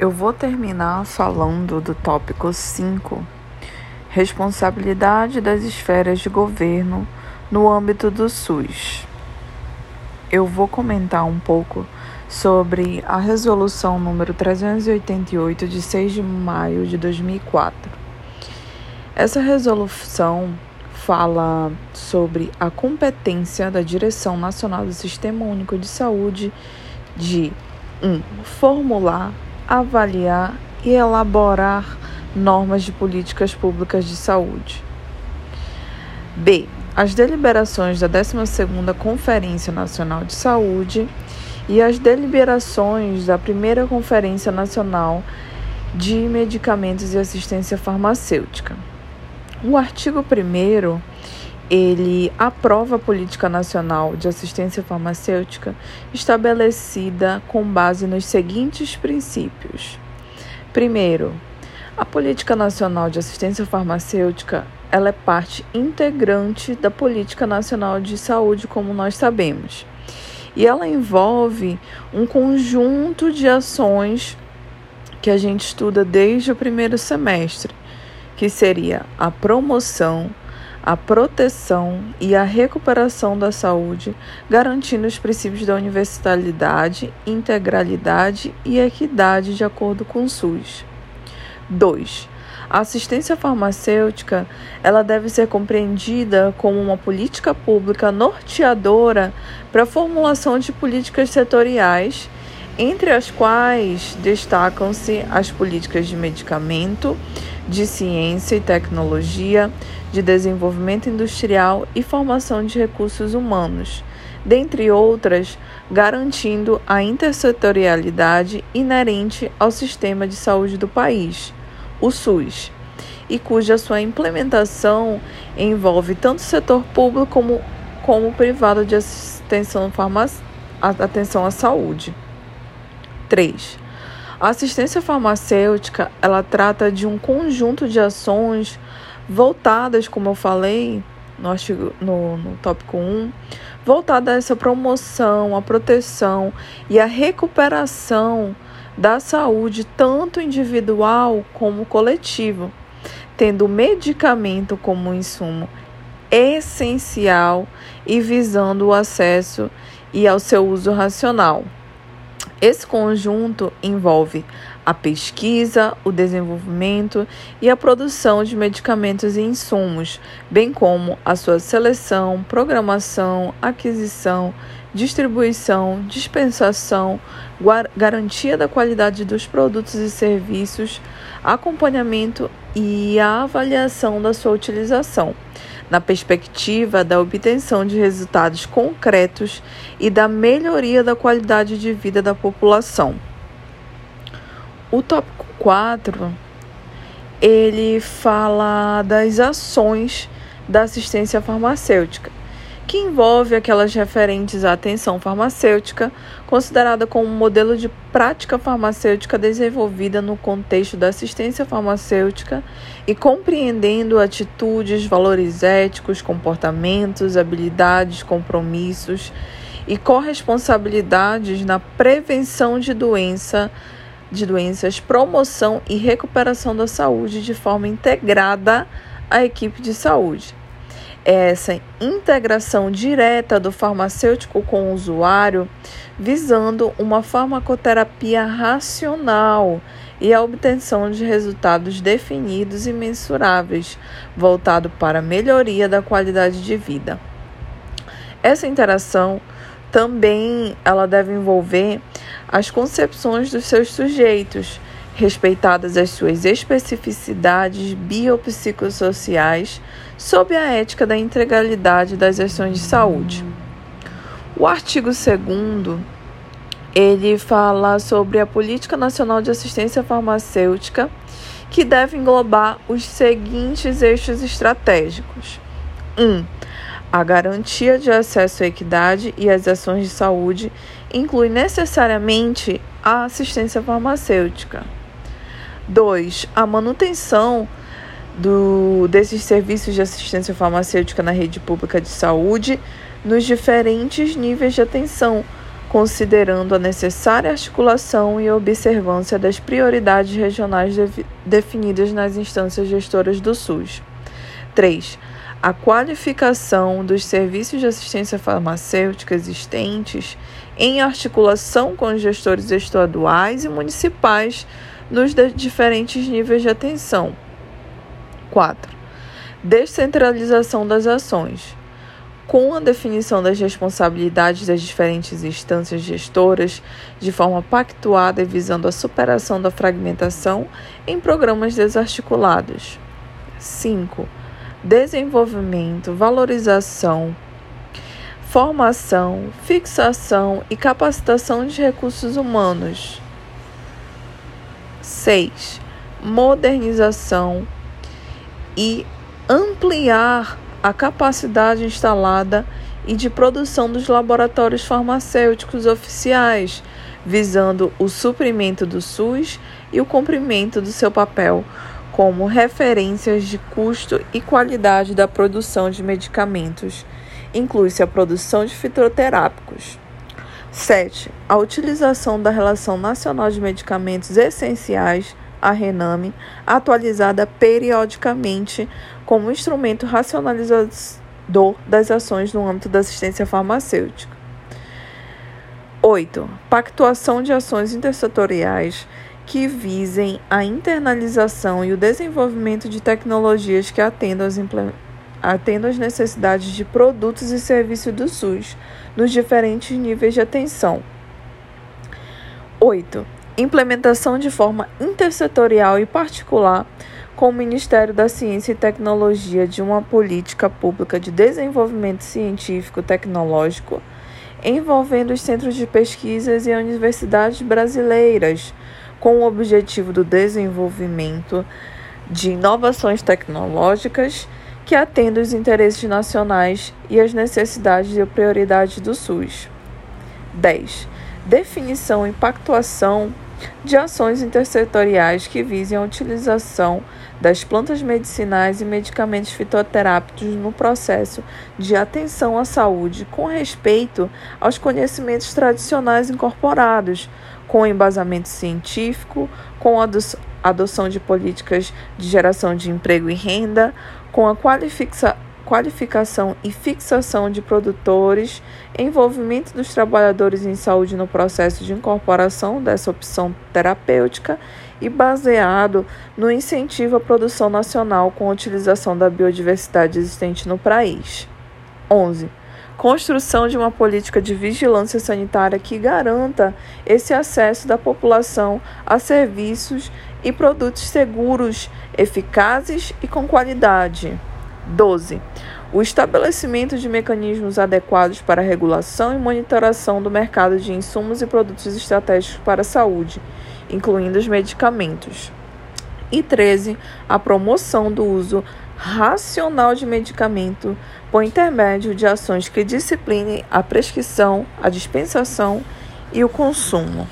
Eu vou terminar falando do tópico 5, responsabilidade das esferas de governo no âmbito do SUS. Eu vou comentar um pouco sobre a resolução número 388 de 6 de maio de 2004. Essa resolução fala sobre a competência da Direção Nacional do Sistema Único de Saúde de 1. Um, formular, avaliar e elaborar normas de políticas públicas de saúde. B. As deliberações da 12ª Conferência Nacional de Saúde e as deliberações da primeira Conferência Nacional de Medicamentos e Assistência Farmacêutica. O artigo 1 ele aprova a política nacional de assistência farmacêutica estabelecida com base nos seguintes princípios. Primeiro, a política nacional de assistência farmacêutica ela é parte integrante da política nacional de saúde, como nós sabemos. E ela envolve um conjunto de ações que a gente estuda desde o primeiro semestre, que seria a promoção, a proteção e a recuperação da saúde, garantindo os princípios da universalidade, integralidade e equidade de acordo com o SUS. 2. A assistência farmacêutica, ela deve ser compreendida como uma política pública norteadora para a formulação de políticas setoriais entre as quais destacam-se as políticas de medicamento, de ciência e tecnologia, de desenvolvimento industrial e formação de recursos humanos, dentre outras, garantindo a intersetorialidade inerente ao sistema de saúde do país, o SUS, e cuja sua implementação envolve tanto o setor público como, como o privado de atenção, atenção à saúde. 3. A assistência farmacêutica, ela trata de um conjunto de ações voltadas, como eu falei no, artigo, no, no tópico 1, voltada a essa promoção, a proteção e a recuperação da saúde, tanto individual como coletiva, tendo medicamento como insumo essencial e visando o acesso e ao seu uso racional. Esse conjunto envolve a pesquisa, o desenvolvimento e a produção de medicamentos e insumos, bem como a sua seleção, programação, aquisição, distribuição, dispensação, garantia da qualidade dos produtos e serviços, acompanhamento e a avaliação da sua utilização na perspectiva da obtenção de resultados concretos e da melhoria da qualidade de vida da população. O tópico 4, ele fala das ações da assistência farmacêutica que envolve aquelas referentes à atenção farmacêutica, considerada como um modelo de prática farmacêutica desenvolvida no contexto da assistência farmacêutica e compreendendo atitudes, valores éticos, comportamentos, habilidades, compromissos e corresponsabilidades na prevenção de doença de doenças, promoção e recuperação da saúde de forma integrada à equipe de saúde essa integração direta do farmacêutico com o usuário, visando uma farmacoterapia racional e a obtenção de resultados definidos e mensuráveis, voltado para a melhoria da qualidade de vida. Essa interação também ela deve envolver as concepções dos seus sujeitos, respeitadas as suas especificidades biopsicossociais, sob a ética da integralidade das ações de saúde. O artigo 2 ele fala sobre a Política Nacional de Assistência Farmacêutica, que deve englobar os seguintes eixos estratégicos. 1. Um, a garantia de acesso à equidade e às ações de saúde inclui necessariamente a assistência farmacêutica. 2. A manutenção do, desses serviços de assistência farmacêutica na rede pública de saúde nos diferentes níveis de atenção, considerando a necessária articulação e observância das prioridades regionais de definidas nas instâncias gestoras do SUS. 3. A qualificação dos serviços de assistência farmacêutica existentes em articulação com os gestores estaduais e municipais nos diferentes níveis de atenção. 4. Descentralização das ações com a definição das responsabilidades das diferentes instâncias gestoras de forma pactuada e visando a superação da fragmentação em programas desarticulados. 5. Desenvolvimento, valorização, formação, fixação e capacitação de recursos humanos. 6. Modernização e ampliar a capacidade instalada e de produção dos laboratórios farmacêuticos oficiais, visando o suprimento do SUS e o cumprimento do seu papel como referências de custo e qualidade da produção de medicamentos. Inclui-se a produção de fitoterápicos. 7. A utilização da Relação Nacional de Medicamentos Essenciais a RENAME, atualizada periodicamente como instrumento racionalizador das ações no âmbito da assistência farmacêutica. 8. Pactuação de ações intersetoriais que visem a internalização e o desenvolvimento de tecnologias que atendam às, atendam às necessidades de produtos e serviços do SUS nos diferentes níveis de atenção. 8 implementação de forma intersetorial e particular com o Ministério da Ciência e Tecnologia de uma política pública de desenvolvimento científico tecnológico envolvendo os centros de pesquisas e universidades brasileiras, com o objetivo do desenvolvimento de inovações tecnológicas que atendam os interesses nacionais e as necessidades e prioridades do SUS. 10. Definição e pactuação de ações intersetoriais que visem a utilização das plantas medicinais e medicamentos fitoterápicos no processo de atenção à saúde com respeito aos conhecimentos tradicionais incorporados, com embasamento científico, com a adoção de políticas de geração de emprego e renda, com a qualificação qualificação e fixação de produtores, envolvimento dos trabalhadores em saúde no processo de incorporação dessa opção terapêutica e baseado no incentivo à produção nacional com a utilização da biodiversidade existente no país. 11. Construção de uma política de vigilância sanitária que garanta esse acesso da população a serviços e produtos seguros, eficazes e com qualidade. 12. O estabelecimento de mecanismos adequados para regulação e monitoração do mercado de insumos e produtos estratégicos para a saúde, incluindo os medicamentos. E 13. A promoção do uso racional de medicamento por intermédio de ações que disciplinem a prescrição, a dispensação e o consumo.